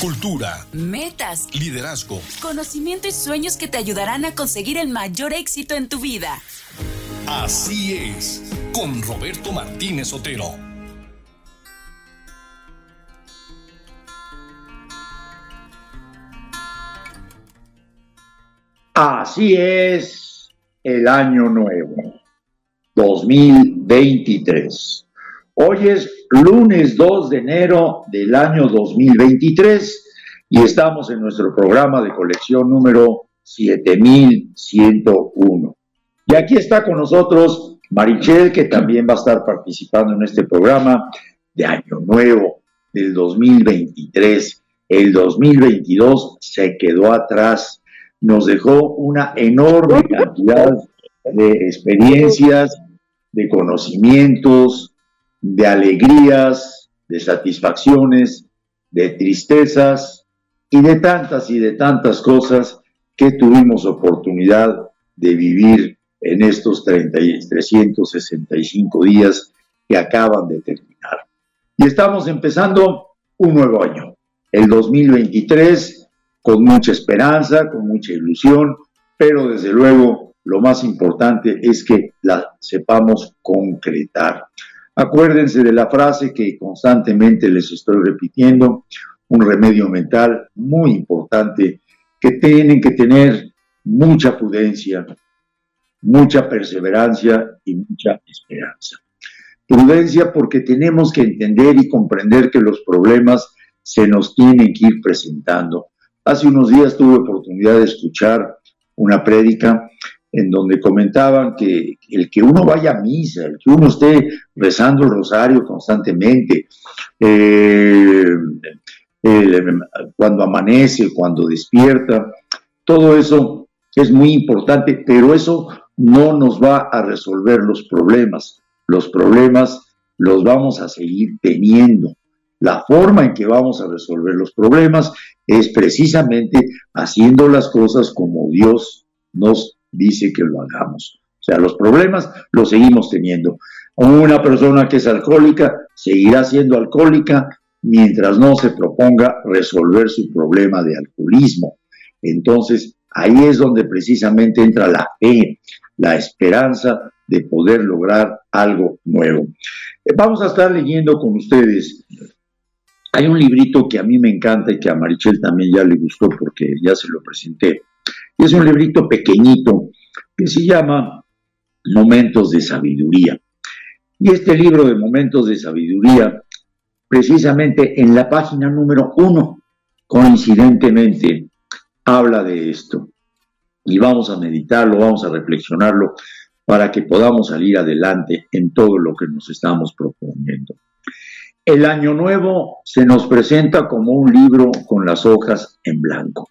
cultura, metas, liderazgo, conocimiento y sueños que te ayudarán a conseguir el mayor éxito en tu vida. Así es, con Roberto Martínez Otero. Así es el año nuevo, 2023. Hoy es lunes 2 de enero del año 2023 y estamos en nuestro programa de colección número 7101. Y aquí está con nosotros Marichel, que también va a estar participando en este programa de Año Nuevo del 2023. El 2022 se quedó atrás, nos dejó una enorme cantidad de experiencias, de conocimientos, de alegrías, de satisfacciones, de tristezas y de tantas y de tantas cosas que tuvimos oportunidad de vivir en estos 30, 365 días que acaban de terminar. Y estamos empezando un nuevo año, el 2023, con mucha esperanza, con mucha ilusión, pero desde luego lo más importante es que la sepamos concretar. Acuérdense de la frase que constantemente les estoy repitiendo, un remedio mental muy importante que tienen que tener mucha prudencia, mucha perseverancia y mucha esperanza. Prudencia porque tenemos que entender y comprender que los problemas se nos tienen que ir presentando. Hace unos días tuve oportunidad de escuchar una prédica en donde comentaban que el que uno vaya a misa, el que uno esté rezando el rosario constantemente, eh, cuando amanece, cuando despierta, todo eso es muy importante, pero eso no nos va a resolver los problemas. Los problemas los vamos a seguir teniendo. La forma en que vamos a resolver los problemas es precisamente haciendo las cosas como Dios nos dice que lo hagamos. O sea, los problemas los seguimos teniendo. Una persona que es alcohólica seguirá siendo alcohólica mientras no se proponga resolver su problema de alcoholismo. Entonces, ahí es donde precisamente entra la fe, la esperanza de poder lograr algo nuevo. Eh, vamos a estar leyendo con ustedes. Hay un librito que a mí me encanta y que a Marichel también ya le gustó porque ya se lo presenté. Y es un librito pequeñito que se llama Momentos de Sabiduría. Y este libro de Momentos de Sabiduría, precisamente en la página número uno, coincidentemente, habla de esto. Y vamos a meditarlo, vamos a reflexionarlo para que podamos salir adelante en todo lo que nos estamos proponiendo. El año nuevo se nos presenta como un libro con las hojas en blanco.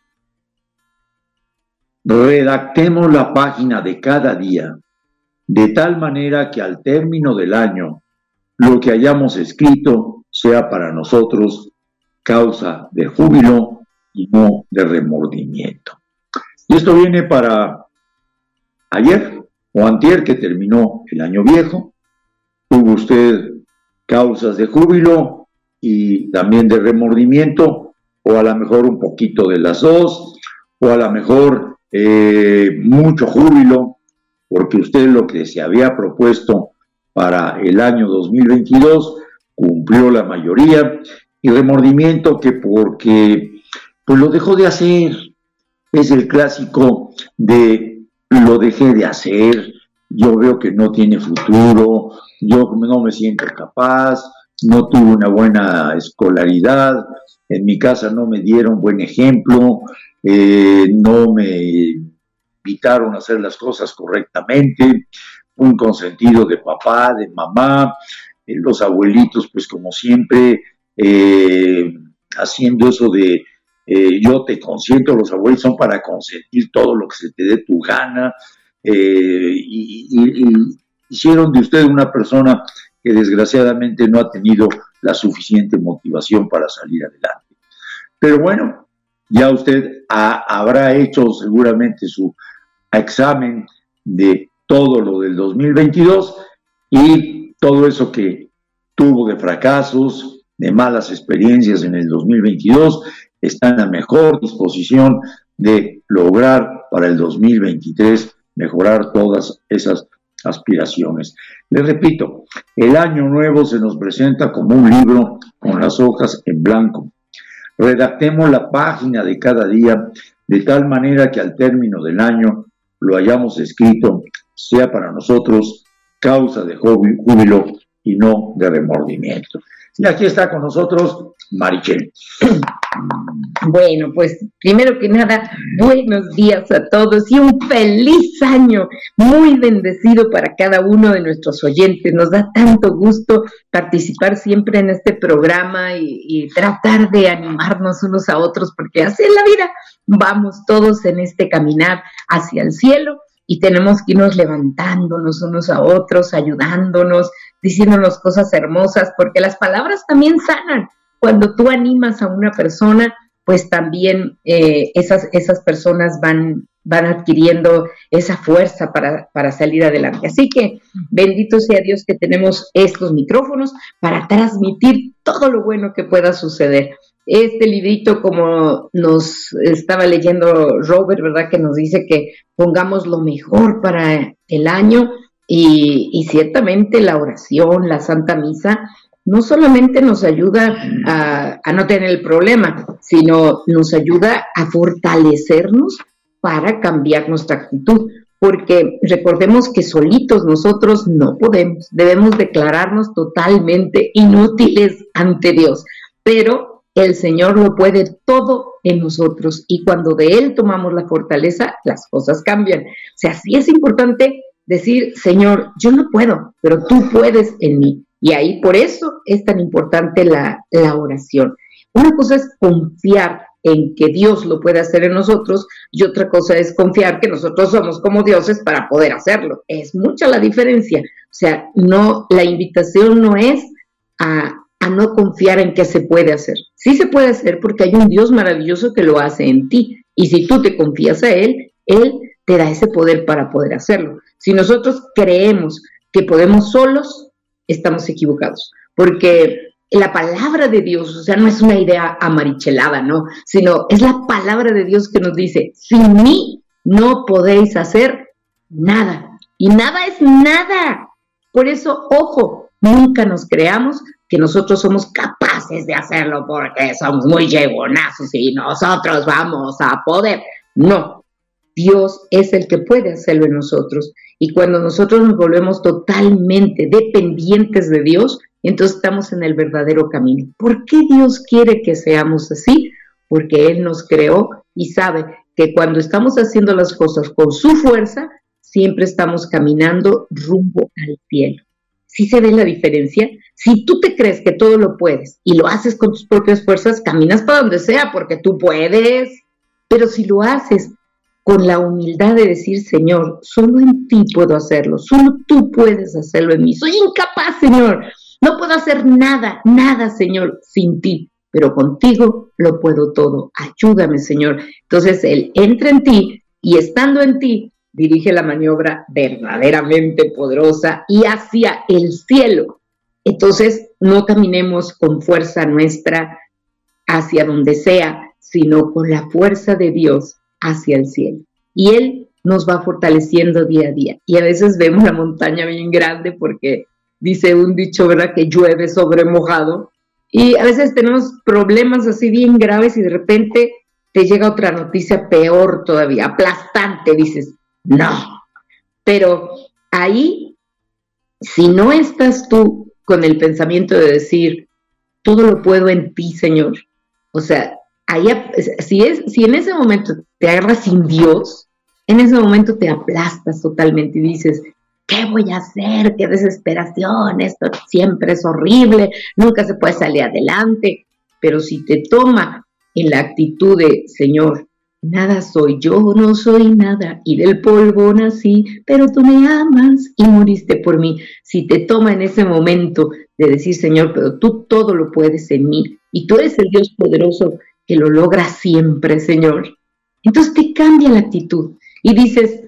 Redactemos la página de cada día de tal manera que al término del año lo que hayamos escrito sea para nosotros causa de júbilo y no de remordimiento. Y esto viene para ayer o antier que terminó el año viejo. Tuvo usted causas de júbilo y también de remordimiento, o a lo mejor un poquito de las dos, o a lo mejor eh, mucho júbilo, porque usted lo que se había propuesto para el año 2022 cumplió la mayoría, y remordimiento que porque pues lo dejó de hacer, es el clásico de lo dejé de hacer, yo veo que no tiene futuro, yo no me siento capaz, no tuve una buena escolaridad, en mi casa no me dieron buen ejemplo, eh, no me invitaron a hacer las cosas correctamente, un consentido de papá, de mamá, eh, los abuelitos, pues como siempre, eh, haciendo eso de yo te consiento, los abuelos son para consentir todo lo que se te dé tu gana, y, hicieron de usted una persona que desgraciadamente no ha tenido la suficiente motivación para salir adelante. Pero bueno, ya usted habrá hecho seguramente su examen de todo lo del 2022 y todo eso que tuvo de fracasos, de malas experiencias en el 2022, está en la mejor disposición de lograr para el 2023 mejorar todas esas aspiraciones. Les repito, el año nuevo se nos presenta como un libro con las hojas en blanco. Redactemos la página de cada día de tal manera que al término del año lo hayamos escrito sea para nosotros causa de júbilo y no de remordimiento. Y aquí está con nosotros Marichel. Bueno, pues primero que nada, buenos días a todos y un feliz año muy bendecido para cada uno de nuestros oyentes. Nos da tanto gusto participar siempre en este programa y, tratar de animarnos unos a otros, porque así es la vida. Vamos todos en este caminar hacia el cielo y tenemos que irnos levantándonos unos a otros, ayudándonos, diciéndonos cosas hermosas, porque las palabras también sanan. Cuando tú animas a una persona, pues también eh, esas, esas personas van, van adquiriendo esa fuerza para, para, salir adelante. Así que bendito sea Dios que tenemos estos micrófonos para transmitir todo lo bueno que pueda suceder. Este librito, como nos estaba leyendo Robert, ¿verdad? Que nos dice que pongamos lo mejor para el año y, y ciertamente la oración, la Santa Misa, no solamente nos ayuda a, no tener el problema, sino nos ayuda a fortalecernos para cambiar nuestra actitud. Porque recordemos que solitos nosotros no podemos, debemos declararnos totalmente inútiles ante Dios, pero el Señor lo puede todo en nosotros y cuando de Él tomamos la fortaleza, las cosas cambian. O sea, sí es importante decir, Señor, yo no puedo, pero tú puedes en mí. Y ahí por eso es tan importante la, oración. Una cosa es confiar en que Dios lo puede hacer en nosotros y otra cosa es confiar que nosotros somos como dioses para poder hacerlo. Es mucha la diferencia. O sea, no, la invitación no es a, a no confiar en que se puede hacer. Sí se puede hacer porque hay un Dios maravilloso que lo hace en ti. Y si tú te confías a Él, Él te da ese poder para poder hacerlo. Si nosotros creemos que podemos solos, estamos equivocados, porque la palabra de Dios, o sea, no es una idea amarichelada, ¿no? Sino es la palabra de Dios que nos dice, sin mí no podéis hacer nada. Y nada es nada. Por eso, ojo, nunca nos creamos que nosotros somos capaces de hacerlo porque somos muy llegonazos y nosotros vamos a poder. No, Dios es el que puede hacerlo en nosotros. Y cuando nosotros nos volvemos totalmente dependientes de Dios, entonces estamos en el verdadero camino. ¿Por qué Dios quiere que seamos así? Porque Él nos creó y sabe que cuando estamos haciendo las cosas con su fuerza, siempre estamos caminando rumbo al cielo. ¿Sí se ve la diferencia? Si tú te crees que todo lo puedes y lo haces con tus propias fuerzas, caminas para donde sea porque tú puedes. Pero si lo haces con la humildad de decir, Señor, solo en ti puedo hacerlo, solo tú puedes hacerlo en mí. Soy incapaz, Señor. No puedo hacer nada, nada, Señor, sin ti, pero contigo lo puedo todo. Ayúdame, Señor. Entonces Él entra en ti y estando en ti, dirige la maniobra verdaderamente poderosa y hacia el cielo. Entonces, no caminemos con fuerza nuestra hacia donde sea, sino con la fuerza de Dios hacia el cielo. Y Él nos va fortaleciendo día a día. Y a veces vemos la montaña bien grande porque dice un dicho, ¿verdad? Que llueve sobre mojado. Y a veces tenemos problemas así bien graves y de repente te llega otra noticia peor todavía, aplastante, dices, no. Pero ahí, si no estás tú con el pensamiento de decir, todo lo puedo en ti, Señor, o sea, ahí, si, es, si en ese momento te agarras sin Dios, en ese momento te aplastas totalmente y dices, ¿qué voy a hacer? ¡Qué desesperación! Esto siempre es horrible, nunca se puede salir adelante. Pero si te toma en la actitud de, Señor, nada soy, yo no soy nada, y del polvo nací, pero tú me amas y moriste por mí. Si te toma en ese momento de decir, Señor, pero tú todo lo puedes en mí, y tú eres el Dios poderoso que lo logra siempre, Señor. Entonces te cambia la actitud y dices,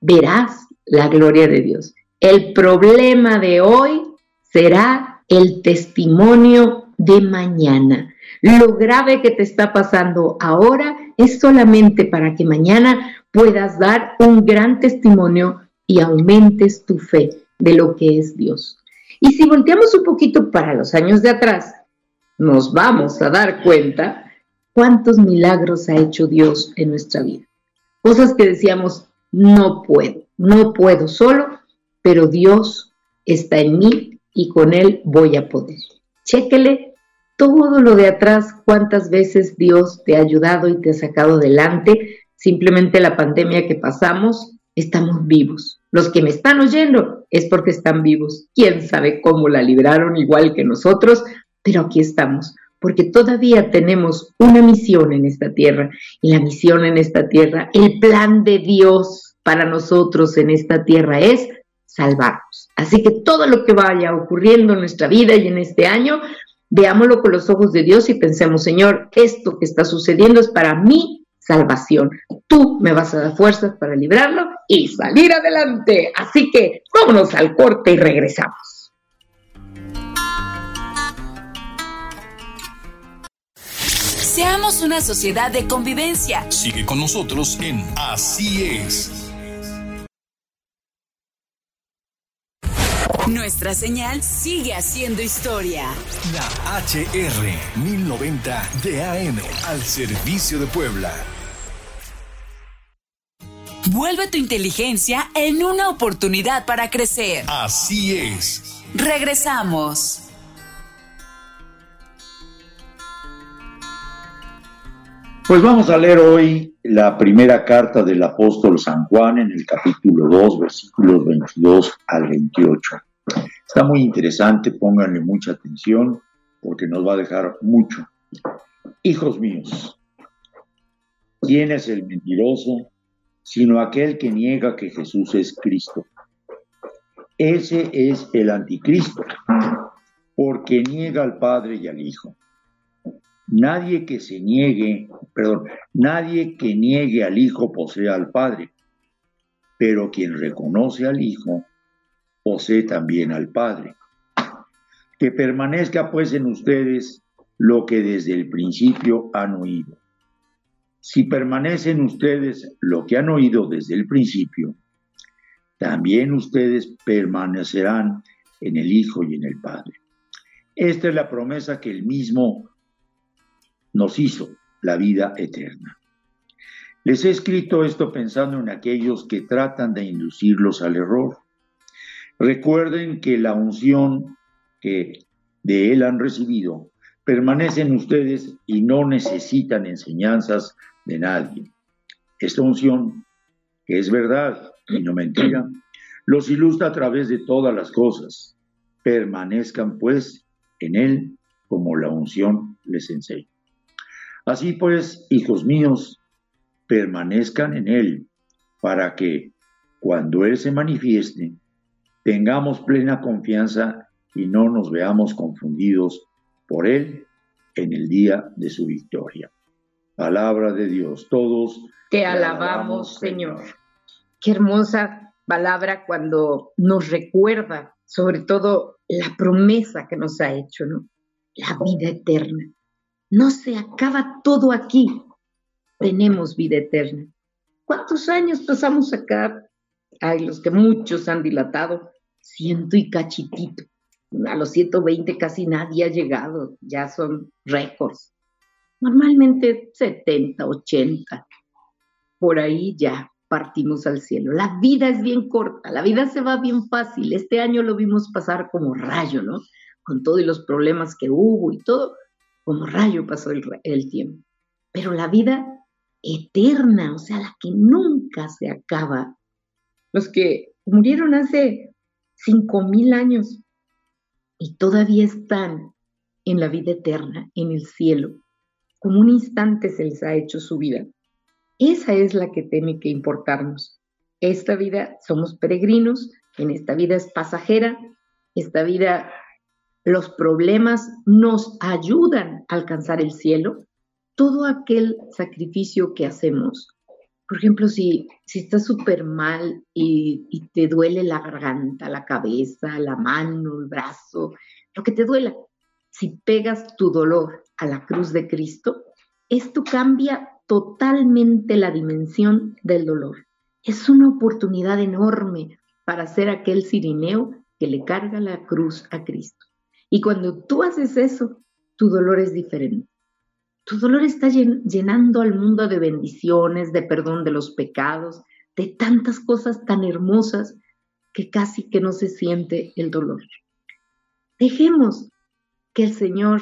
verás la gloria de Dios. El problema de hoy será el testimonio de mañana. Lo grave que te está pasando ahora es solamente para que mañana puedas dar un gran testimonio y aumentes tu fe de lo que es Dios. Y si volteamos un poquito para los años de atrás, nos vamos a dar cuenta cuántos milagros ha hecho Dios en nuestra vida. Cosas que decíamos, no puedo, no puedo solo, pero Dios está en mí y con Él voy a poder. Chéquele todo lo de atrás, cuántas veces Dios te ha ayudado y te ha sacado adelante. Simplemente la pandemia que pasamos, estamos vivos. Los que me están oyendo es porque están vivos. ¿Quién sabe cómo la libraron igual que nosotros? Pero aquí estamos, porque todavía tenemos una misión en esta tierra. Y la misión en esta tierra, el plan de Dios para nosotros en esta tierra es salvarnos. Así que todo lo que vaya ocurriendo en nuestra vida y en este año, veámoslo con los ojos de Dios y pensemos, Señor, esto que está sucediendo es para mi salvación. Tú me vas a dar fuerzas para librarlo y salir adelante. Así que vámonos al corte y regresamos. Seamos una sociedad de convivencia. Sigue con nosotros en Así es. Nuestra señal sigue haciendo historia. La HR 1090 de AM al servicio de Puebla. Vuelve tu inteligencia en una oportunidad para crecer. Así es. Regresamos. Pues vamos a leer hoy la primera carta del apóstol San Juan en el capítulo 2, versículos 22 al 28. Está muy interesante, pónganle mucha atención porque nos va a dejar mucho. Hijos míos, ¿quién es el mentiroso sino aquel que niega que Jesús es Cristo? Ese es el anticristo, porque niega al Padre y al Hijo. Nadie que se niegue, perdón, nadie que niegue al Hijo posee al Padre, pero quien reconoce al Hijo posee también al Padre. Que permanezca pues en ustedes lo que desde el principio han oído. Si permanecen ustedes lo que han oído desde el principio, también ustedes permanecerán en el Hijo y en el Padre. Esta es la promesa que él mismo nos hizo, la vida eterna. Les he escrito esto pensando en aquellos que tratan de inducirlos al error. Recuerden que la unción que de Él han recibido permanece en ustedes y no necesitan enseñanzas de nadie. Esta unción, que es verdad y no mentira, los ilustra a través de todas las cosas. Permanezcan pues en Él como la unción les enseña. Así pues, hijos míos, permanezcan en Él para que cuando Él se manifieste, tengamos plena confianza y no nos veamos confundidos por Él en el día de su victoria. Palabra de Dios, todos. Te alabamos, Señor. Qué hermosa palabra cuando nos recuerda sobre todo la promesa que nos ha hecho, ¿no? La vida eterna. No se acaba todo aquí. Tenemos vida eterna. ¿Cuántos años pasamos acá? Ay, los que muchos han dilatado, ciento y cachitito. A los 120 casi nadie ha llegado, ya son récords. Normalmente 70, 80. Por ahí ya partimos al cielo. La vida es bien corta, la vida se va bien fácil. Este año lo vimos pasar como rayo, ¿no? Con todos los problemas que hubo y todo, como rayo pasó el, tiempo. Pero la vida eterna, o sea, la que nunca se acaba. Los que murieron hace cinco mil años y todavía están en la vida eterna, en el cielo. Como un instante se les ha hecho su vida. Esa es la que tiene que importarnos. Esta vida somos peregrinos, en esta vida es pasajera, esta vida, los problemas nos ayudan a alcanzar el cielo. Todo aquel sacrificio que hacemos por ejemplo, si, si estás súper mal y, te duele la garganta, la cabeza, la mano, el brazo, lo que te duela, si pegas tu dolor a la cruz de Cristo, esto cambia totalmente la dimensión del dolor. Es una oportunidad enorme para ser aquel sirineo que le carga la cruz a Cristo. Y cuando tú haces eso, tu dolor es diferente. Tu dolor está llenando al mundo de bendiciones, de perdón de los pecados, de tantas cosas tan hermosas que casi que no se siente el dolor. Dejemos que el Señor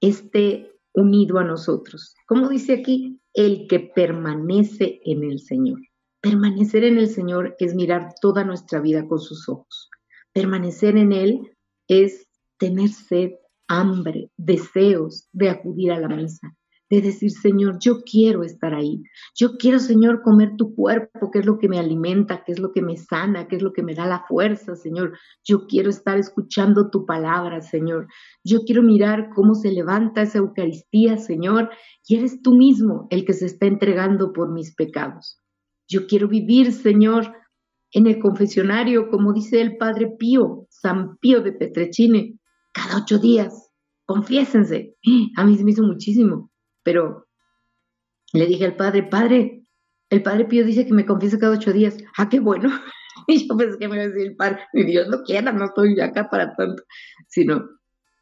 esté unido a nosotros. Como dice aquí, el que permanece en el Señor. Permanecer en el Señor es mirar toda nuestra vida con sus ojos. Permanecer en Él es tener sed, hambre, deseos de acudir a la mesa, de decir, Señor, yo quiero estar ahí. Yo quiero, Señor, comer tu cuerpo, que es lo que me alimenta, que es lo que me sana, que es lo que me da la fuerza, Señor. Yo quiero estar escuchando tu palabra, Señor. Yo quiero mirar cómo se levanta esa Eucaristía, Señor, y eres tú mismo el que se está entregando por mis pecados. Yo quiero vivir, Señor, en el confesionario, como dice el Padre Pío, San Pío de Petrechine, cada ocho días. Confiésense. A mí se me hizo muchísimo pero le dije al padre, padre, el padre Pío dice que me confiese cada ocho días. Ah, qué bueno. Y yo pensé que me iba a decir el padre, mi Dios no quiera, no estoy acá para tanto. Sino,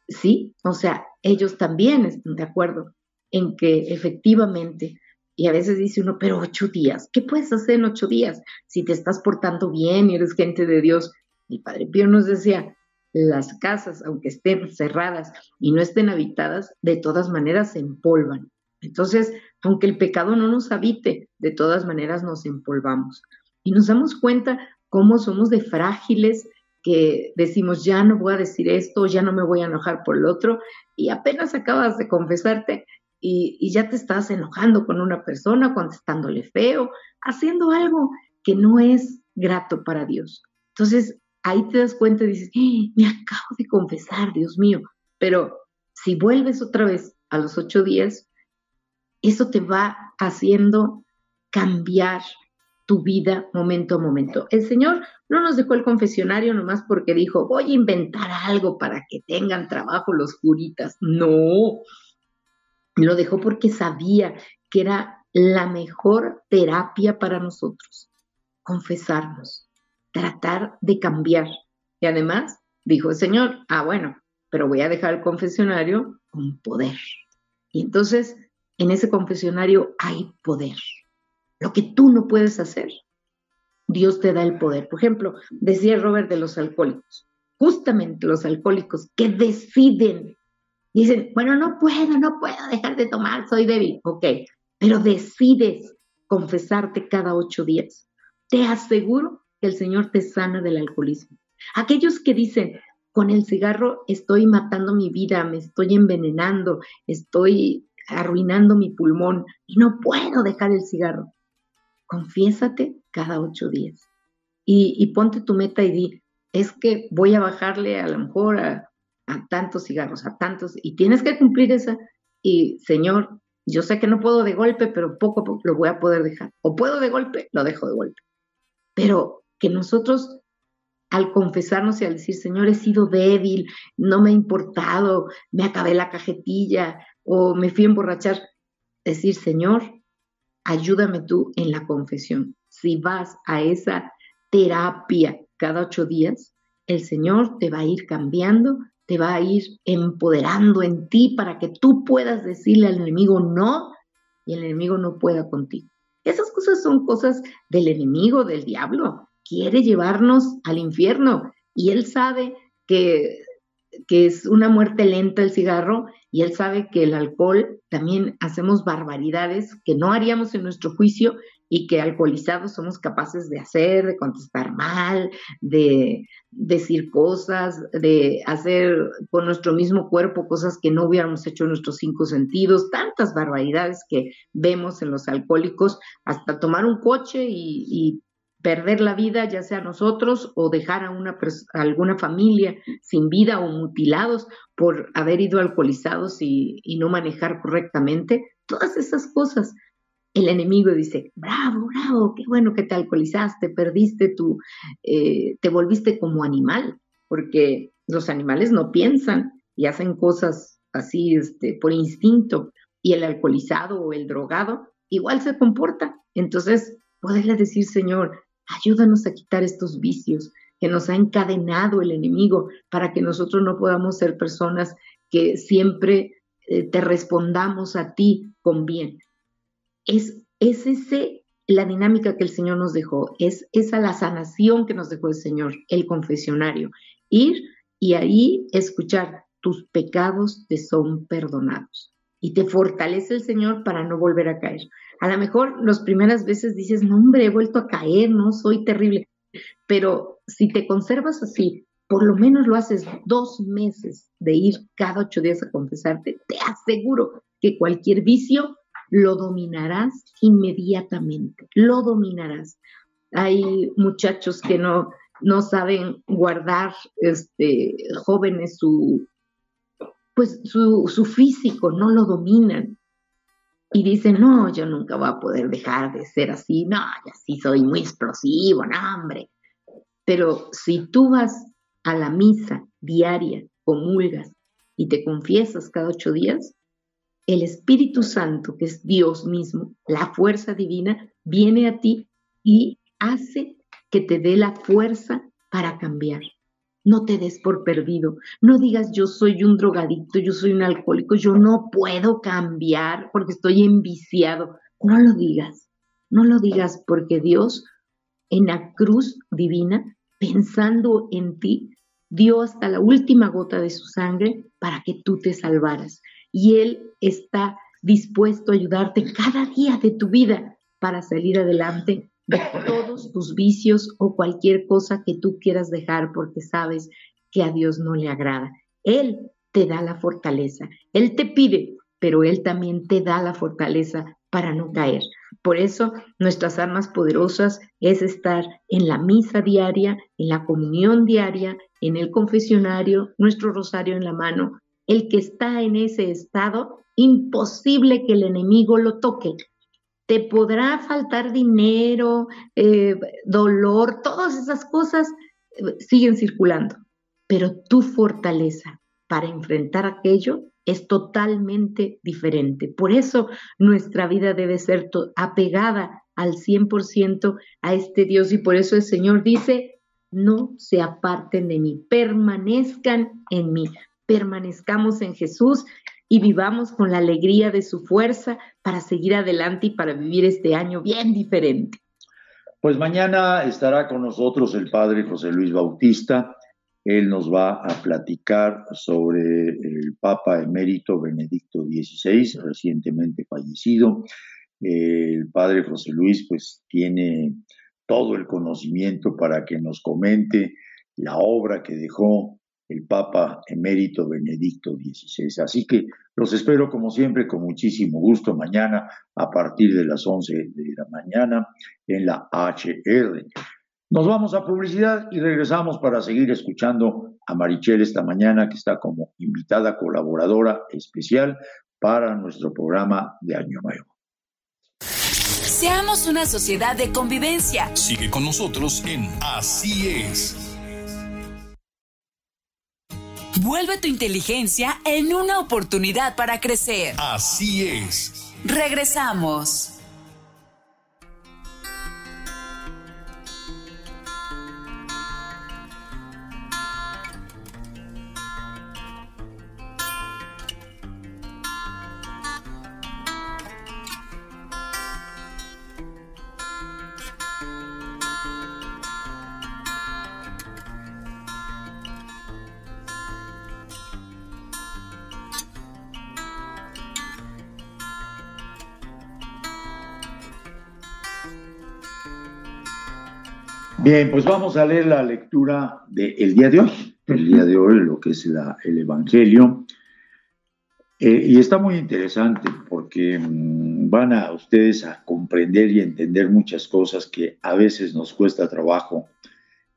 sí, o sea, ellos también están de acuerdo en que efectivamente, y a veces dice uno, pero ocho días, ¿qué puedes hacer en ocho días? Si te estás portando bien y eres gente de Dios. El padre Pío nos decía, las casas, aunque estén cerradas y no estén habitadas, de todas maneras se empolvan. Entonces, aunque el pecado no nos habite, de todas maneras nos empolvamos. Y nos damos cuenta cómo somos de frágiles, que decimos, ya no voy a decir esto, ya no me voy a enojar por el otro, y apenas acabas de confesarte y, y ya te estás enojando con una persona, contestándole feo, haciendo algo que no es grato para Dios. Entonces, ahí te das cuenta y dices, ¡Eh, me acabo de confesar, Dios mío. Pero si vuelves otra vez a los ocho días, eso te va haciendo cambiar tu vida momento a momento. El Señor no nos dejó el confesionario nomás porque dijo, voy a inventar algo para que tengan trabajo los curitas. No, lo dejó porque sabía que era la mejor terapia para nosotros, confesarnos tratar de cambiar. Y además dijo el Señor, ah, bueno, pero voy a dejar el confesionario con poder. Y entonces en ese confesionario hay poder. Lo que tú no puedes hacer, Dios te da el poder. Por ejemplo, decía Robert de los alcohólicos, justamente los alcohólicos que deciden, dicen, bueno, no puedo, no puedo dejar de tomar, soy débil. Ok, pero decides confesarte cada ocho días. Te aseguro que el Señor te sana del alcoholismo. Aquellos que dicen, con el cigarro estoy matando mi vida, me estoy envenenando, estoy arruinando mi pulmón y no puedo dejar el cigarro. Confiésate cada ocho días y, ponte tu meta y di, es que voy a bajarle a lo mejor a, tantos cigarros, a tantos, y tienes que cumplir esa. Y Señor, yo sé que no puedo de golpe, pero poco a poco lo voy a poder dejar. O puedo de golpe, lo dejo de golpe. Pero que nosotros al confesarnos y al decir, Señor, he sido débil, no me ha importado, me acabé la cajetilla o me fui a emborrachar, decir, Señor, ayúdame tú en la confesión. Si vas a esa terapia cada ocho días, el Señor te va a ir cambiando, te va a ir empoderando en ti para que tú puedas decirle al enemigo no y el enemigo no pueda contigo. Esas cosas son cosas del enemigo, del diablo quiere llevarnos al infierno. Y él sabe que, que es una muerte lenta el cigarro y él sabe que el alcohol también hacemos barbaridades que no haríamos en nuestro juicio y que alcoholizados somos capaces de hacer, de contestar mal, de decir cosas, de hacer con nuestro mismo cuerpo cosas que no hubiéramos hecho en nuestros cinco sentidos, tantas barbaridades que vemos en los alcohólicos, hasta tomar un coche y, y perder la vida, ya sea nosotros o dejar a, una alguna familia sin vida o mutilados por haber ido alcoholizados y, no manejar correctamente, todas esas cosas. El enemigo dice, bravo, bravo, qué bueno que te alcoholizaste, perdiste tu, eh, te volviste como animal, porque los animales no piensan y hacen cosas así este, por instinto y el alcoholizado o el drogado igual se comporta. Entonces, poderle decir, Señor, ayúdanos a quitar estos vicios que nos ha encadenado el enemigo para que nosotros no podamos ser personas que siempre eh, te respondamos a ti con bien. Es, es ese la dinámica que el Señor nos dejó, es esa la sanación que nos dejó el Señor, el confesionario. Ir y ahí escuchar, tus pecados te son perdonados. Y te fortalece el Señor para no volver a caer. A lo mejor las primeras veces dices, no hombre, he vuelto a caer, no, soy terrible. Pero si te conservas así, por lo menos lo haces dos meses de ir cada ocho días a confesarte, te aseguro que cualquier vicio lo dominarás inmediatamente, lo dominarás. Hay muchachos que no, no saben guardar, este, jóvenes, su, pues su, su físico, no lo dominan. Y dicen, no, yo nunca voy a poder dejar de ser así, no, ya sí soy muy explosivo, no, hombre. Pero si tú vas a la misa diaria, comulgas y te confiesas cada ocho días, el Espíritu Santo, que es Dios mismo, la fuerza divina, viene a ti y hace que te dé la fuerza para cambiar. No te des por perdido. No digas yo soy un drogadicto, yo soy un alcohólico, yo no puedo cambiar porque estoy enviciado. No lo digas. No lo digas porque Dios en la cruz divina, pensando en ti, dio hasta la última gota de su sangre para que tú te salvaras y Él está dispuesto a ayudarte cada día de tu vida para salir adelante de todos tus vicios o cualquier cosa que tú quieras dejar porque sabes que a Dios no le agrada. Él te da la fortaleza, Él te pide, pero Él también te da la fortaleza para no caer. Por eso nuestras armas poderosas es estar en la misa diaria, en la comunión diaria, en el confesionario, nuestro rosario en la mano, el que está en ese estado, imposible que el enemigo lo toque. Te podrá faltar dinero, eh, dolor, todas esas cosas eh, siguen circulando, pero tu fortaleza para enfrentar aquello es totalmente diferente. Por eso nuestra vida debe ser apegada al 100% a este Dios. Y por eso el Señor dice, no se aparten de mí, permanezcan en mí permanezcamos en Jesús y vivamos con la alegría de su fuerza para seguir adelante y para vivir este año bien diferente. Pues mañana estará con nosotros el padre José Luis Bautista. Él nos va a platicar sobre el Papa emérito Benedicto XVI, recientemente fallecido. El padre José Luis pues tiene todo el conocimiento para que nos comente la obra que dejó el Papa emérito Benedicto XVI. Así que los espero como siempre con muchísimo gusto mañana a partir de las 11 de la mañana en la HR. Nos vamos a publicidad y regresamos para seguir escuchando a Marichel esta mañana que está como invitada colaboradora especial para nuestro programa de Año Nuevo. Seamos una sociedad de convivencia. Sigue con nosotros en Así es. Vuelve tu inteligencia en una oportunidad para crecer. Así es. Regresamos. Bien, pues vamos a leer la lectura del día de hoy, el día de hoy, lo que es el Evangelio. Eh, y está muy interesante porque mm, van a ustedes a comprender y entender muchas cosas que a veces nos cuesta trabajo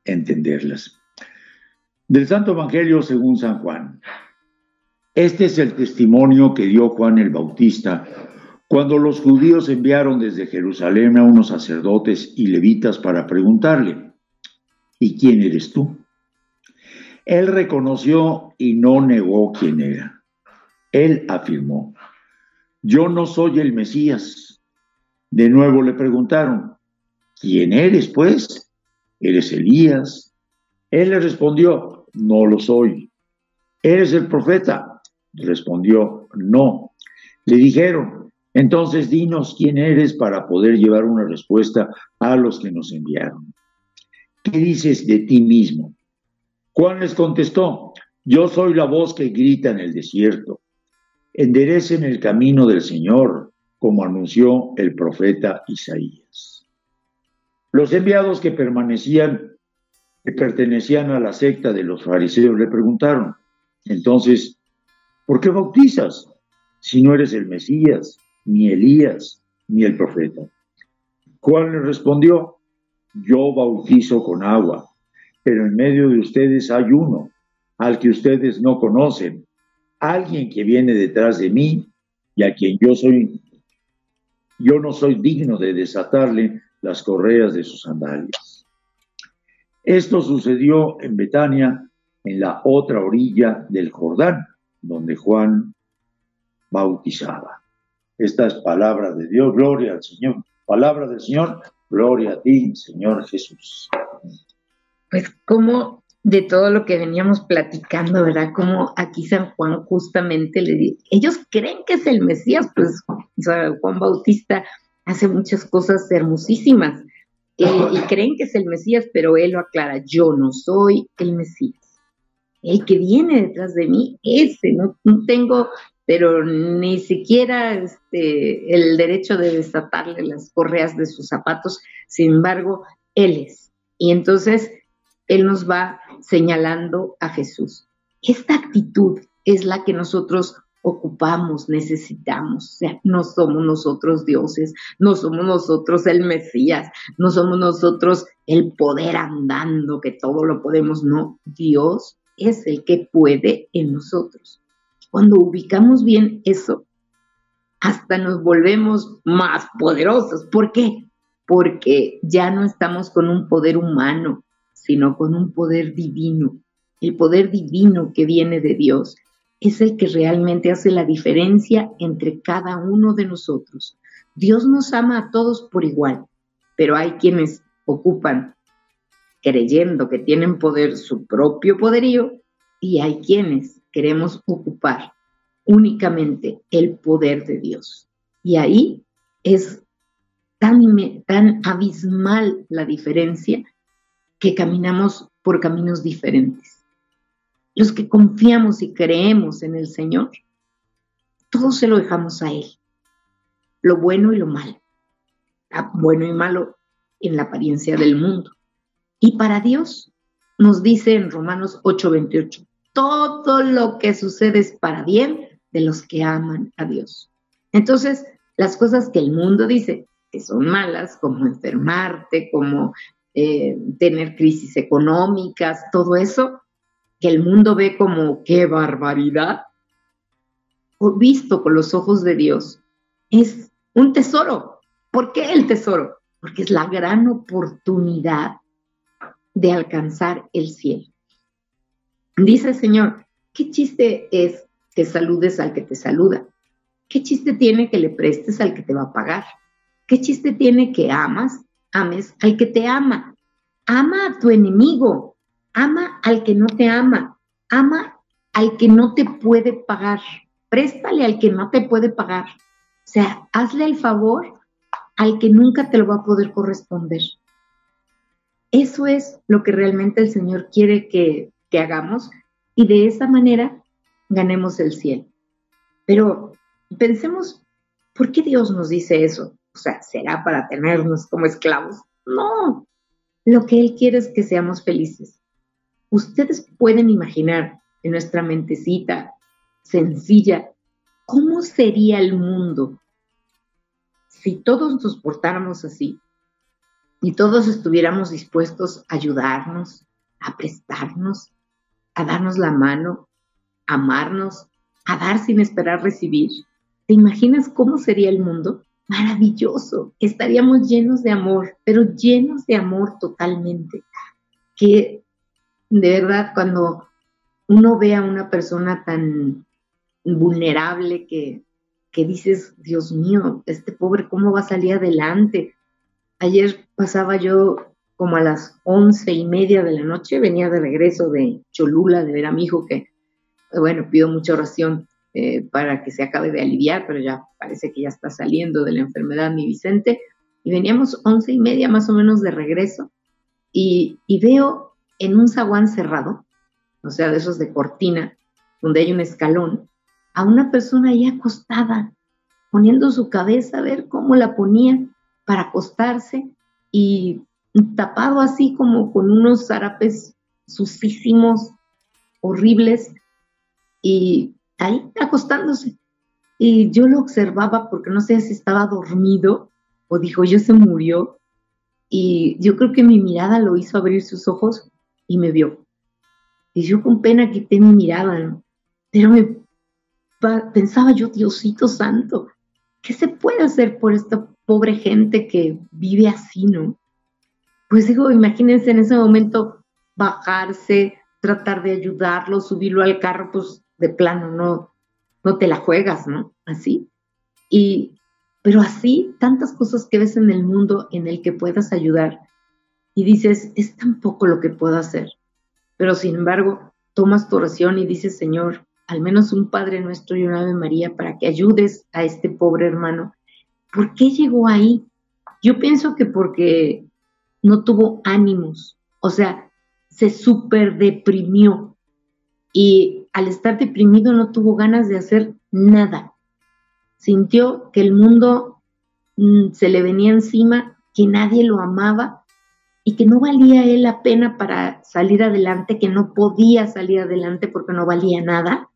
entenderlas. Del Santo Evangelio según San Juan. Este es el testimonio que dio Juan el Bautista cuando los judíos enviaron desde Jerusalén a unos sacerdotes y levitas para preguntarle, ¿y quién eres tú? Él reconoció y no negó quién era. Él afirmó, yo no soy el Mesías. De nuevo le preguntaron, ¿quién eres pues? ¿Eres Elías? Él le respondió, no lo soy. ¿Eres el profeta? Respondió, no. Le dijeron, entonces dinos quién eres para poder llevar una respuesta a los que nos enviaron. ¿Qué dices de ti mismo? Juan les contestó, yo soy la voz que grita en el desierto. Enderecen el camino del Señor, como anunció el profeta Isaías. Los enviados que permanecían, que pertenecían a la secta de los fariseos, le preguntaron, entonces, ¿por qué bautizas si no eres el Mesías, ni Elías, ni el profeta? Juan le respondió, yo bautizo con agua pero en medio de ustedes hay uno al que ustedes no conocen, alguien que viene detrás de mí y a quien yo soy, yo no soy digno de desatarle las correas de sus sandalias. Esto sucedió en Betania, en la otra orilla del Jordán, donde Juan bautizaba. Esta es palabra de Dios, gloria al Señor. Palabra del Señor, gloria a ti, Señor Jesús pues como de todo lo que veníamos platicando, ¿verdad? Como aquí San Juan justamente le dice, ellos creen que es el Mesías, pues Juan Bautista hace muchas cosas hermosísimas eh, y creen que es el Mesías, pero él lo aclara, yo no soy el Mesías. El que viene detrás de mí, ese, no, no tengo, pero ni siquiera este, el derecho de desatarle las correas de sus zapatos, sin embargo, él es. Y entonces él nos va señalando a Jesús. Esta actitud es la que nosotros ocupamos, necesitamos. O sea, no somos nosotros dioses, no somos nosotros el Mesías, no somos nosotros el poder andando, que todo lo podemos, no. Dios es el que puede en nosotros. Cuando ubicamos bien eso, hasta nos volvemos más poderosos. ¿Por qué? Porque ya no estamos con un poder humano, sino con un poder divino. El poder divino que viene de Dios es el que realmente hace la diferencia entre cada uno de nosotros. Dios nos ama a todos por igual, pero hay quienes ocupan creyendo que tienen poder su propio poderío y hay quienes queremos ocupar únicamente el poder de Dios. Y ahí es tan, tan abismal la diferencia que caminamos por caminos diferentes. Los que confiamos y creemos en el Señor, todo se lo dejamos a Él, lo bueno y lo malo, bueno y malo en la apariencia del mundo. Y para Dios, nos dice en Romanos 8:28, todo lo que sucede es para bien de los que aman a Dios. Entonces, las cosas que el mundo dice que son malas, como enfermarte, como eh, tener crisis económicas, todo eso, que el mundo ve como qué barbaridad, visto con los ojos de Dios, es un tesoro. ¿Por qué el tesoro? Porque es la gran oportunidad de alcanzar el cielo. Dice el Señor, ¿qué chiste es que saludes al que te saluda? ¿Qué chiste tiene que le prestes al que te va a pagar? ¿Qué chiste tiene que amas ames al que te ama. Ama a tu enemigo. Ama al que no te ama. Ama al que no te puede pagar. Préstale al que no te puede pagar. O sea, hazle el favor al que nunca te lo va a poder corresponder. Eso es lo que realmente el Señor quiere que, que hagamos y de esa manera ganemos el cielo. Pero pensemos, ¿por qué Dios nos dice eso? o sea, será para tenernos como esclavos. No, lo que Él quiere es que seamos felices. Ustedes pueden imaginar en nuestra mentecita sencilla cómo sería el mundo si todos nos portáramos así y todos estuviéramos dispuestos a ayudarnos, a prestarnos, a darnos la mano, a amarnos, a dar sin esperar recibir. ¿Te imaginas cómo sería el mundo? maravilloso, estaríamos llenos de amor, pero llenos de amor totalmente. Que de verdad cuando uno ve a una persona tan vulnerable que, que dices, Dios mío, este pobre, ¿cómo va a salir adelante? Ayer pasaba yo como a las once y media de la noche, venía de regreso de Cholula de ver a mi hijo que, bueno, pido mucha oración eh, para que se acabe de aliviar, pero ya parece que ya está saliendo de la enfermedad mi Vicente. Y veníamos once y media más o menos de regreso y, veo en un zaguán cerrado, o sea, de esos de cortina, donde hay un escalón, a una persona ahí acostada, poniendo su cabeza a ver cómo la ponía para acostarse y tapado así como con unos zarapes sucísimos, horribles, y ahí acostándose. Y yo lo observaba porque no sé si estaba dormido o dijo, yo se murió. Y yo creo que mi mirada lo hizo abrir sus ojos y me vio. Y yo con pena quité mi mirada, pero me pensaba yo, Diosito Santo, ¿qué se puede hacer por esta pobre gente que vive así, no? Pues digo, imagínense en ese momento bajarse, tratar de ayudarlo, subirlo al carro, pues de plano no, no te la juegas, ¿no? Así. Y, pero así, tantas cosas que ves en el mundo en el que puedas ayudar y dices, es tan poco lo que puedo hacer. Pero sin embargo, tomas tu oración y dices, Señor, al menos un Padre nuestro y una Ave María para que ayudes a este pobre hermano. ¿Por qué llegó ahí? Yo pienso que porque no tuvo ánimos, o sea, se súper deprimió y al estar deprimido no tuvo ganas de hacer nada. Sintió que el mundo mm, se le venía encima, que nadie lo amaba y que no valía él la pena para salir adelante, que no podía salir adelante porque no valía nada.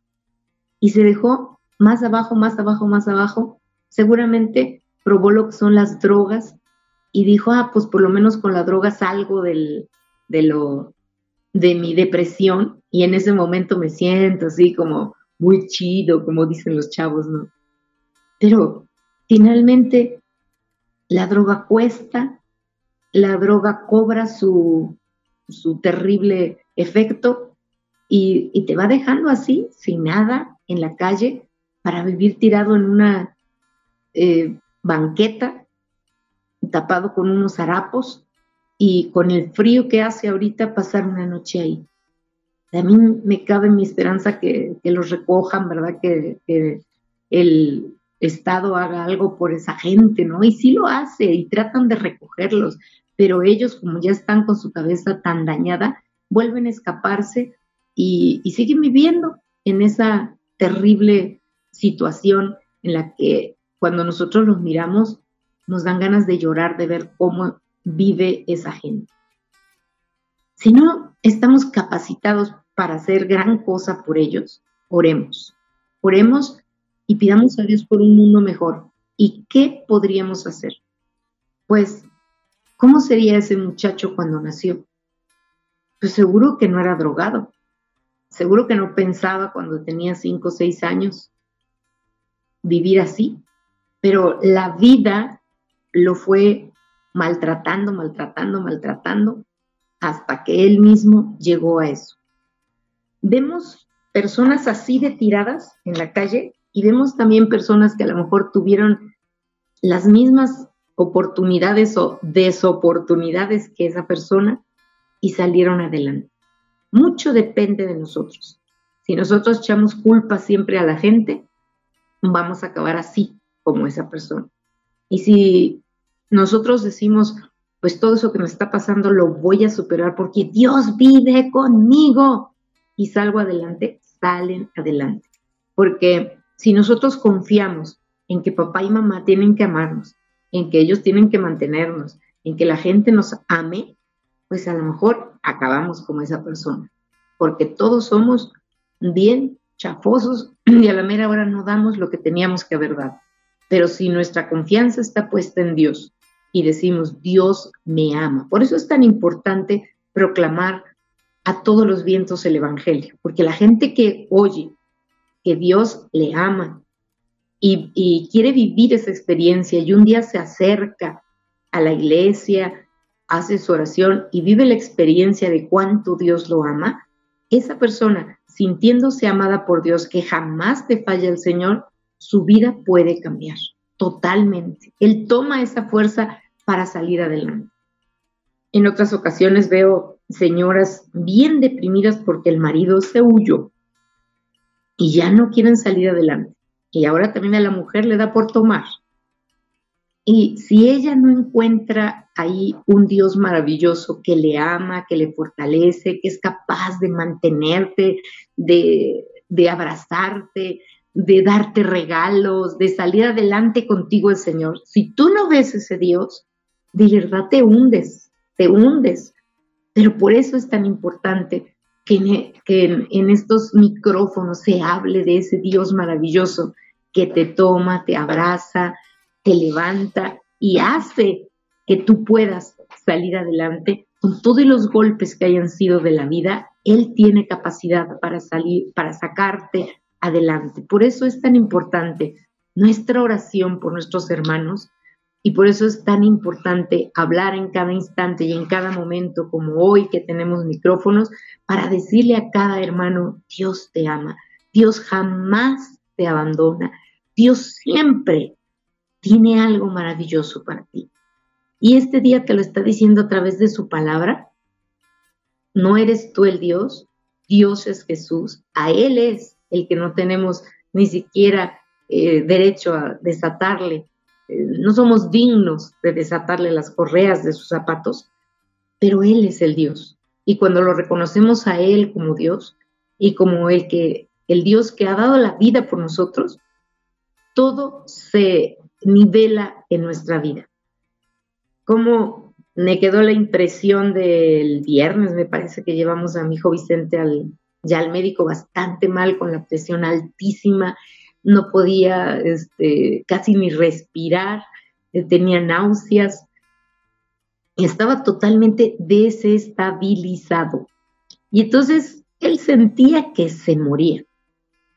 Y se dejó más abajo, más abajo, más abajo. Seguramente probó lo que son las drogas, y dijo, ah, pues por lo menos con la droga salgo del, de, lo, de mi depresión y en ese momento me siento así como muy chido, como dicen los chavos, ¿no? Pero finalmente la droga cuesta, la droga cobra su, su terrible efecto y, y, te va dejando así, sin nada, en la calle, para vivir tirado en una eh, banqueta tapado con unos harapos y con el frío que hace ahorita pasar una noche ahí. A mí me cabe mi esperanza que, los recojan, ¿verdad? Que, que, el Estado haga algo por esa gente, ¿no? Y sí lo hace y tratan de recogerlos, pero ellos como ya están con su cabeza tan dañada, vuelven a escaparse y, y siguen viviendo en esa terrible situación en la que cuando nosotros los miramos nos dan ganas de llorar de ver cómo vive esa gente. Si no estamos capacitados para hacer gran cosa por ellos, oremos. Oremos y pidamos a Dios por un mundo mejor. ¿Y qué podríamos hacer? Pues, ¿cómo sería ese muchacho cuando nació? Pues seguro que no era drogado. Seguro que no pensaba cuando tenía cinco o seis años vivir así. Pero la vida lo fue maltratando, maltratando, maltratando, hasta que él mismo llegó a eso. Vemos personas así de tiradas en la calle y vemos también personas que a lo mejor tuvieron las mismas oportunidades o desoportunidades que esa persona y salieron adelante. Mucho depende de nosotros. Si nosotros echamos culpa siempre a la gente, vamos a acabar así como esa persona. Y si nosotros decimos, pues todo eso que me está pasando lo voy a superar porque Dios vive conmigo y salgo adelante, salen adelante. Porque si nosotros confiamos en que papá y mamá tienen que amarnos, en que ellos tienen que mantenernos, en que la gente nos ame, pues a lo mejor acabamos como esa persona. Porque todos somos bien chafosos y a la mera hora no damos lo que teníamos que haber dado. Pero si nuestra confianza está puesta en Dios y decimos, Dios me ama. Por eso es tan importante proclamar a todos los vientos el Evangelio, porque la gente que oye que Dios le ama y, quiere vivir esa experiencia y un día se acerca a la iglesia, hace su oración y vive la experiencia de cuánto Dios lo ama, esa persona sintiéndose amada por Dios, que jamás te falla el Señor, su vida puede cambiar totalmente. Él toma esa fuerza para salir adelante. En otras ocasiones veo señoras bien deprimidas porque el marido se huyó y ya no quieren salir adelante. Y ahora también a la mujer le da por tomar. Y si ella no encuentra ahí un Dios maravilloso que le ama, que le fortalece, que es capaz de mantenerte, de, de abrazarte, de darte regalos, de salir adelante contigo el Señor, si tú no ves ese Dios, de verdad te hundes, te hundes. Pero por eso es tan importante que, en, que en estos micrófonos se hable de ese Dios maravilloso que te toma, te abraza, te levanta y hace que tú puedas salir adelante con todos los golpes que hayan sido de la vida. Él tiene capacidad para salir, para sacarte adelante. Por eso es tan importante nuestra oración por nuestros hermanos y por eso es tan importante hablar en cada instante y en cada momento, como hoy que tenemos micrófonos, para decirle a cada hermano, Dios te ama, Dios jamás te abandona, Dios siempre tiene algo maravilloso para ti. Y este día te lo está diciendo a través de su palabra. No eres tú el Dios, Dios es Jesús, a Él es el que no tenemos ni siquiera eh, derecho a desatarle. Eh, no somos dignos de desatarle las correas de sus zapatos, pero Él es el Dios. Y cuando lo reconocemos a Él como Dios y como el que el Dios que ha dado la vida por nosotros, todo se nivela en nuestra vida. Como me quedó la impresión del viernes, me parece que llevamos a mi hijo Vicente al, ya el médico bastante mal, con la presión altísima, no podía este, casi ni respirar, eh, tenía náuseas, estaba totalmente desestabilizado. Y entonces él sentía que se moría.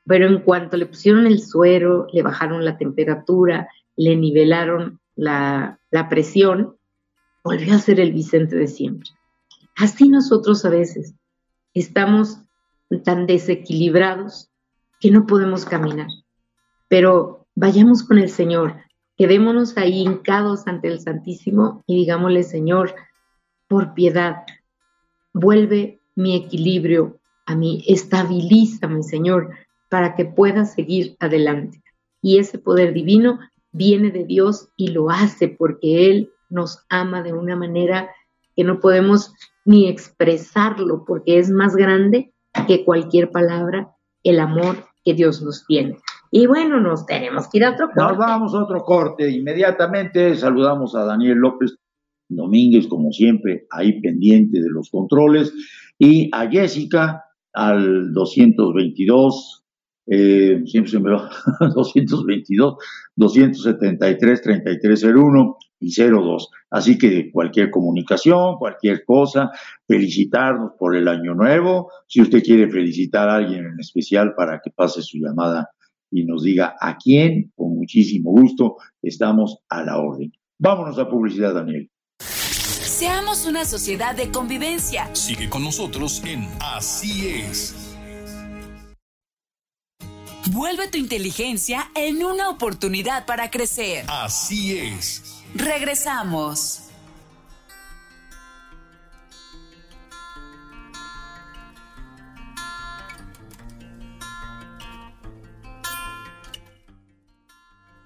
Pero en cuanto le pusieron el suero, le bajaron la temperatura, le nivelaron la, la presión, volvió a ser el Vicente de siempre. Así nosotros a veces estamos tan desequilibrados que no podemos caminar. Pero vayamos con el Señor, quedémonos ahí hincados ante el Santísimo y digámosle, Señor, por piedad, vuelve mi equilibrio a mí, estabilízame, Señor, para que pueda seguir adelante. Y ese poder divino viene de Dios y lo hace porque Él nos ama de una manera que no podemos ni expresarlo porque es más grande que cualquier palabra el amor que Dios nos tiene. Y bueno, nos tenemos que ir a otro corte. Nos vamos a otro corte. Inmediatamente saludamos a Daniel López Domínguez, como siempre, ahí pendiente de los controles, y a Jessica al 222, eh, siempre se me va, 222, 273, 3301 y 02. Así que cualquier comunicación, cualquier cosa, felicitarnos por el año nuevo. Si usted quiere felicitar a alguien en especial para que pase su llamada y nos diga a quién, con muchísimo gusto, estamos a la orden. Vámonos a publicidad, Daniel. Seamos una sociedad de convivencia. Sigue con nosotros en Así es. Vuelve tu inteligencia en una oportunidad para crecer. Así es. Regresamos.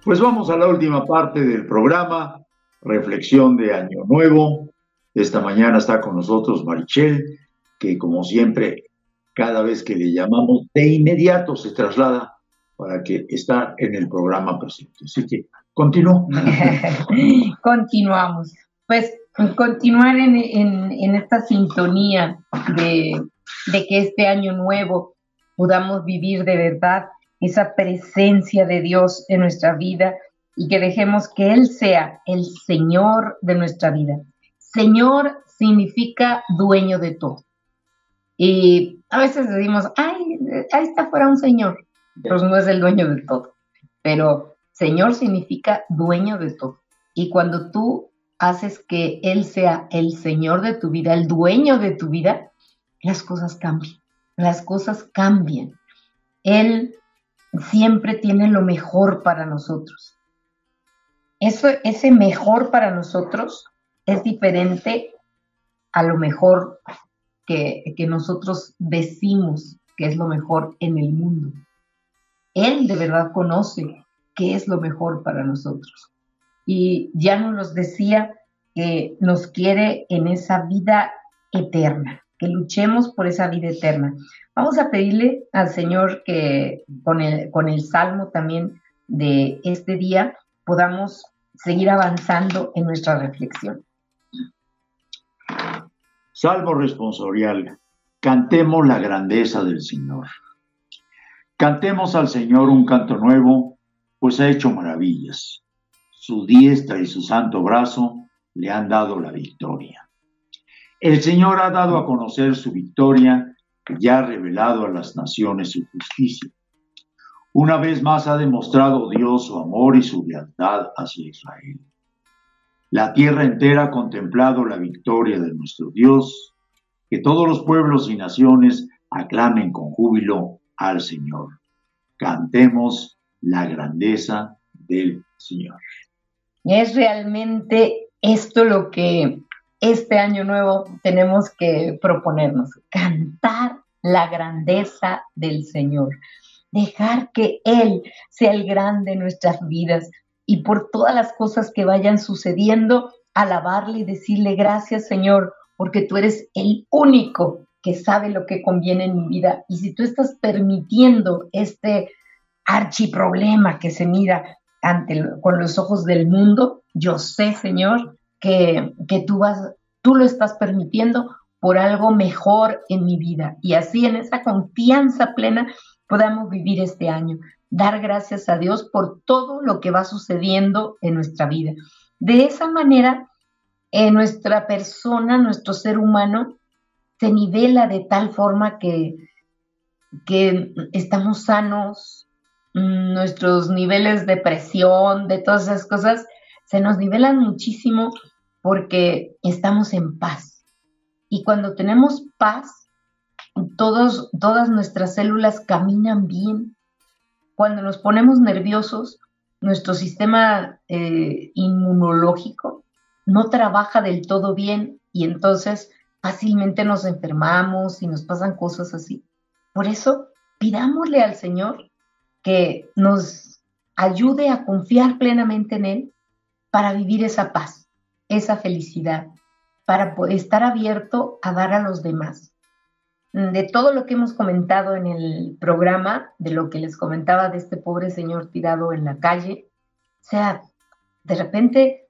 Pues vamos a la última parte del programa, reflexión de Año Nuevo. Esta mañana está con nosotros Marichel, que como siempre, cada vez que le llamamos, de inmediato se traslada para que está en el programa presente. Así que Continúo. Continuamos. Pues continuar en, esta sintonía de, que este año nuevo podamos vivir de verdad esa presencia de Dios en nuestra vida y que dejemos que Él sea el Señor de nuestra vida. Señor significa dueño de todo. Y a veces decimos, ay, ahí está fuera un Señor, pero no es el dueño de todo. Pero Señor significa dueño de todo. Y cuando tú haces que Él sea el Señor de tu vida, el dueño de tu vida, las cosas cambian. las cosas cambian. Él siempre tiene lo mejor para nosotros. Eso, ese mejor para nosotros es diferente a lo mejor que, que nosotros decimos que es lo mejor en el mundo. Él de verdad conoce qué es lo mejor para nosotros. Y ya nos decía que nos quiere en esa vida eterna, que luchemos por esa vida eterna. Vamos a pedirle al Señor que con el, salmo también de este día podamos seguir avanzando en nuestra reflexión. Salmo responsorial. Cantemos la grandeza del Señor. Cantemos al Señor un canto nuevo, pues ha hecho maravillas. Su diestra y su santo brazo le han dado la victoria. El Señor ha dado a conocer su victoria y ha revelado a las naciones su justicia. Una vez más ha demostrado Dios su amor y su lealtad hacia Israel. La tierra entera ha contemplado la victoria de nuestro Dios. Que todos los pueblos y naciones aclamen con júbilo al Señor. Cantemos la grandeza del Señor. Es realmente esto lo que este año nuevo tenemos que proponernos, cantar la grandeza del Señor, dejar que Él sea el grande en nuestras vidas y por todas las cosas que vayan sucediendo, alabarle y decirle gracias Señor, porque tú eres el único que sabe lo que conviene en mi vida. Y si tú estás permitiendo este archiproblema que se mira ante, con los ojos del mundo, yo sé, Señor, que, que tú, vas, tú lo estás permitiendo por algo mejor en mi vida. Y así en esa confianza plena podamos vivir este año. Dar gracias a Dios por todo lo que va sucediendo en nuestra vida. De esa manera, en nuestra persona, nuestro ser humano, se nivela de tal forma que, que estamos sanos, mm, nuestros niveles de presión, de todas esas cosas, se nos nivelan muchísimo porque estamos en paz. Y cuando tenemos paz, todos, todas nuestras células caminan bien. Cuando nos ponemos nerviosos, nuestro sistema eh, inmunológico no trabaja del todo bien y entonces fácilmente nos enfermamos y nos pasan cosas así. Por eso, pidámosle al Señor que nos ayude a confiar plenamente en Él para vivir esa paz, esa felicidad, para estar abierto a dar a los demás. De todo lo que hemos comentado en el programa, de lo que les comentaba de este pobre señor tirado en la calle, o sea, de repente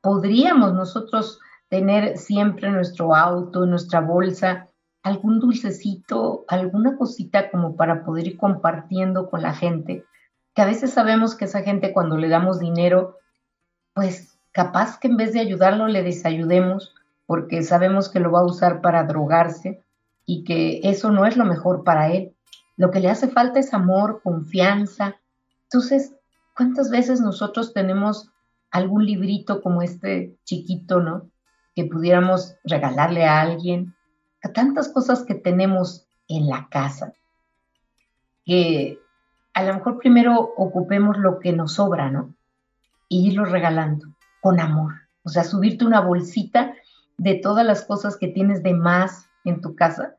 podríamos nosotros tener siempre nuestro auto, nuestra bolsa, algún dulcecito, alguna cosita como para poder ir compartiendo con la gente, que a veces sabemos que esa gente cuando le damos dinero, pues capaz que en vez de ayudarlo le desayudemos, porque sabemos que lo va a usar para drogarse y que eso no es lo mejor para él. Lo que le hace falta es amor, confianza. Entonces, ¿cuántas veces nosotros tenemos algún librito como este chiquito, ¿no? Que pudiéramos regalarle a alguien, a tantas cosas que tenemos en la casa, que a lo mejor primero ocupemos lo que nos sobra, ¿no? Y irlo regalando con amor. O sea, subirte una bolsita de todas las cosas que tienes de más en tu casa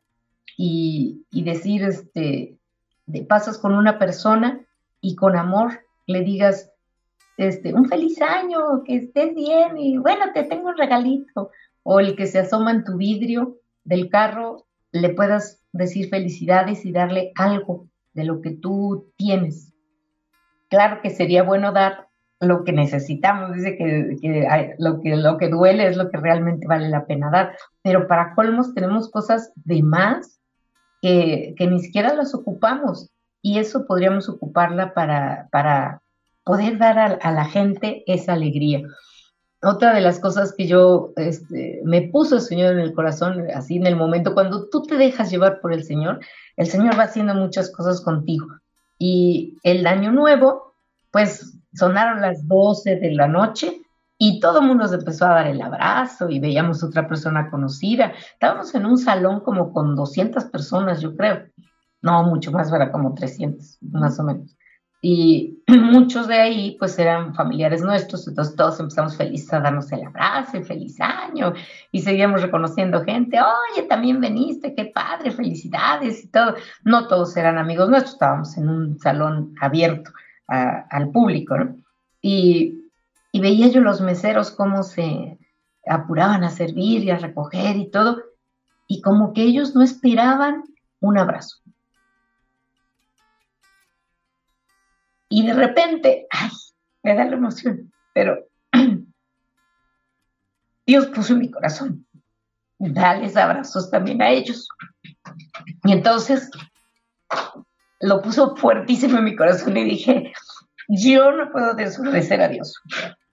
y, y decir, este, de pasas con una persona y con amor le digas, este, un feliz año, que estés bien y bueno, te tengo un regalito. O el que se asoma en tu vidrio del carro, le puedas decir felicidades y darle algo de lo que tú tienes. Claro que sería bueno dar lo que necesitamos, dice que, lo, que lo que duele es lo que realmente vale la pena dar, pero para colmos tenemos cosas de más que, que ni siquiera las ocupamos y eso podríamos ocuparla para, para poder dar a, la gente esa alegría. Otra de las cosas que yo este, me puso el Señor en el corazón, así en el momento, cuando tú te dejas llevar por el Señor, el Señor va haciendo muchas cosas contigo. Y el año nuevo, pues sonaron las 12 de la noche Y todo el mundo se empezó a dar el abrazo y veíamos otra persona conocida. Estábamos en un salón como con 200 personas, yo creo. No, mucho más, era como 300, más o menos. Y muchos de ahí pues eran familiares nuestros, entonces todos empezamos felices a darnos el abrazo y feliz año y seguíamos reconociendo gente, oye, también veniste, qué padre, felicidades y todo. No todos eran amigos nuestros, estábamos en un salón abierto al público, ¿no? Y, y veía yo los meseros cómo se apuraban a servir y a recoger y todo, y como que ellos no esperaban un abrazo. Y de repente, ay, me da la emoción, pero Dios puso en mi corazón, darles abrazos también a ellos. Y entonces lo puso fuertísimo en mi corazón y dije, yo no puedo desobedecer a Dios.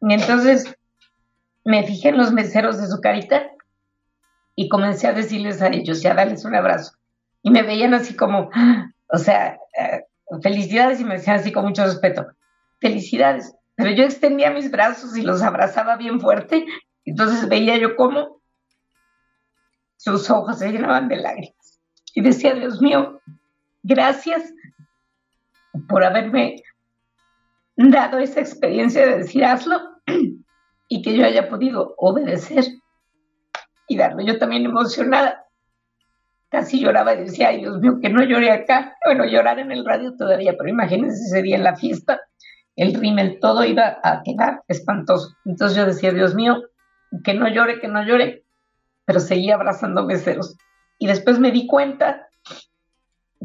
Y entonces me fijé en los meseros de su carita y comencé a decirles a ellos, ya darles un abrazo. Y me veían así como, o sea, eh, felicidades y me decían así con mucho respeto, felicidades. Pero yo extendía mis brazos y los abrazaba bien fuerte. Entonces veía yo cómo sus ojos se llenaban de lágrimas. Y decía, Dios mío, gracias por haberme dado esa experiencia de decir hazlo y que yo haya podido obedecer y darlo. Yo también emocionada, casi lloraba y decía, ay Dios mío, que no llore acá. Bueno, llorar en el radio todavía, pero imagínense ese día en la fiesta, el rímel, todo iba a quedar espantoso. Entonces yo decía, Dios mío, que no llore, que no llore, pero seguía abrazando meseros. Y después me di cuenta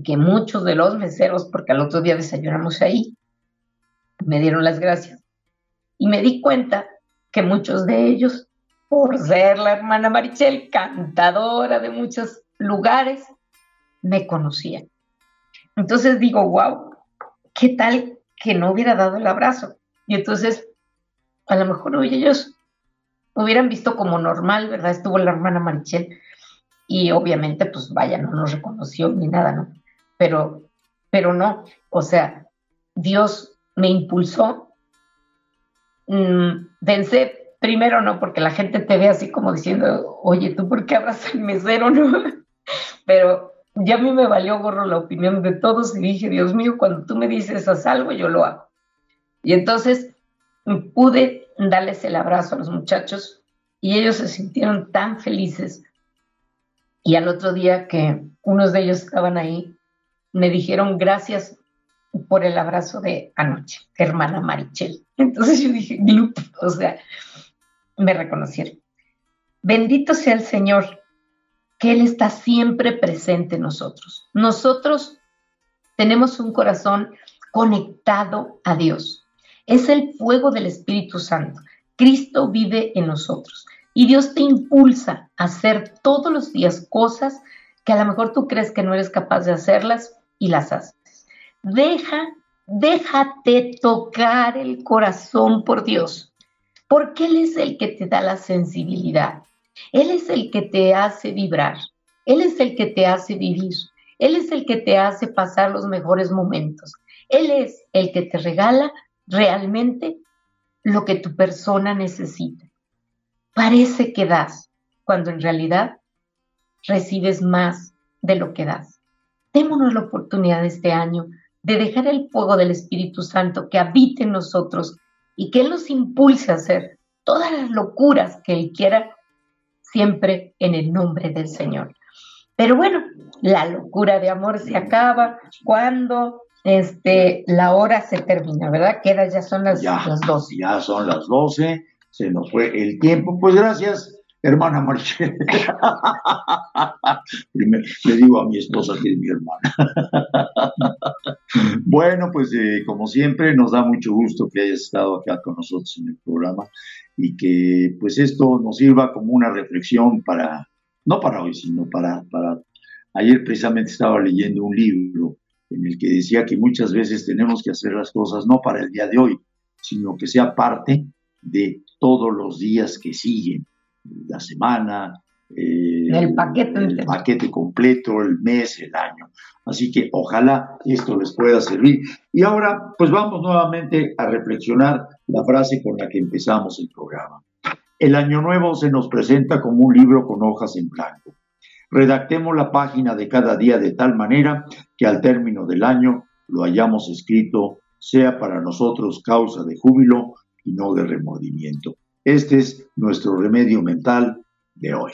que muchos de los meseros, porque al otro día desayunamos ahí, me dieron las gracias. Y me di cuenta que muchos de ellos, por ser la hermana Marichel, cantadora de muchos lugares, me conocían. Entonces digo, wow, ¿qué tal que no hubiera dado el abrazo? Y entonces, a lo mejor ellos hubieran visto como normal, ¿verdad? Estuvo la hermana Marichel y obviamente, pues vaya, no nos reconoció ni nada, ¿no? Pero, pero no, o sea, Dios me impulsó. Mm, pensé, primero no, porque la gente te ve así como diciendo, oye, ¿tú por qué abrazas al mesero? No? Pero ya a mí me valió gorro la opinión de todos y dije, Dios mío, cuando tú me dices haz algo, yo lo hago. Y entonces pude darles el abrazo a los muchachos y ellos se sintieron tan felices. Y al otro día que unos de ellos estaban ahí, me dijeron gracias por el abrazo de anoche, hermana Marichel. Entonces yo dije, o sea, me reconocieron. Bendito sea el Señor, que Él está siempre presente en nosotros. Nosotros tenemos un corazón conectado a Dios. Es el fuego del Espíritu Santo. Cristo vive en nosotros. Y Dios te impulsa a hacer todos los días cosas que a lo mejor tú crees que no eres capaz de hacerlas y las haces. Deja, déjate tocar el corazón por Dios, porque Él es el que te da la sensibilidad. Él es el que te hace vibrar. Él es el que te hace vivir. Él es el que te hace pasar los mejores momentos. Él es el que te regala realmente lo que tu persona necesita. Parece que das, cuando en realidad recibes más de lo que das. Démonos la oportunidad este año de dejar el fuego del Espíritu Santo que habite en nosotros y que Él nos impulse a hacer todas las locuras que Él quiera, siempre en el nombre del Señor. Pero bueno, la locura de amor se acaba cuando este, la hora se termina, ¿verdad? Queda, ya son las, las 12. Ya son las 12, se nos fue el tiempo. Pues gracias hermana Marchel. Le digo a mi esposa que es mi hermana. bueno, pues eh, como siempre, nos da mucho gusto que hayas estado acá con nosotros en el programa y que pues esto nos sirva como una reflexión para, no para hoy, sino para, para... Ayer precisamente estaba leyendo un libro en el que decía que muchas veces tenemos que hacer las cosas no para el día de hoy, sino que sea parte de todos los días que siguen la semana, eh, el paquete, el paquete completo, el mes, el año. Así que ojalá esto les pueda servir. Y ahora, pues vamos nuevamente a reflexionar la frase con la que empezamos el programa. El año nuevo se nos presenta como un libro con hojas en blanco. Redactemos la página de cada día de tal manera que al término del año lo hayamos escrito sea para nosotros causa de júbilo y no de remordimiento. Este es nuestro remedio mental de hoy.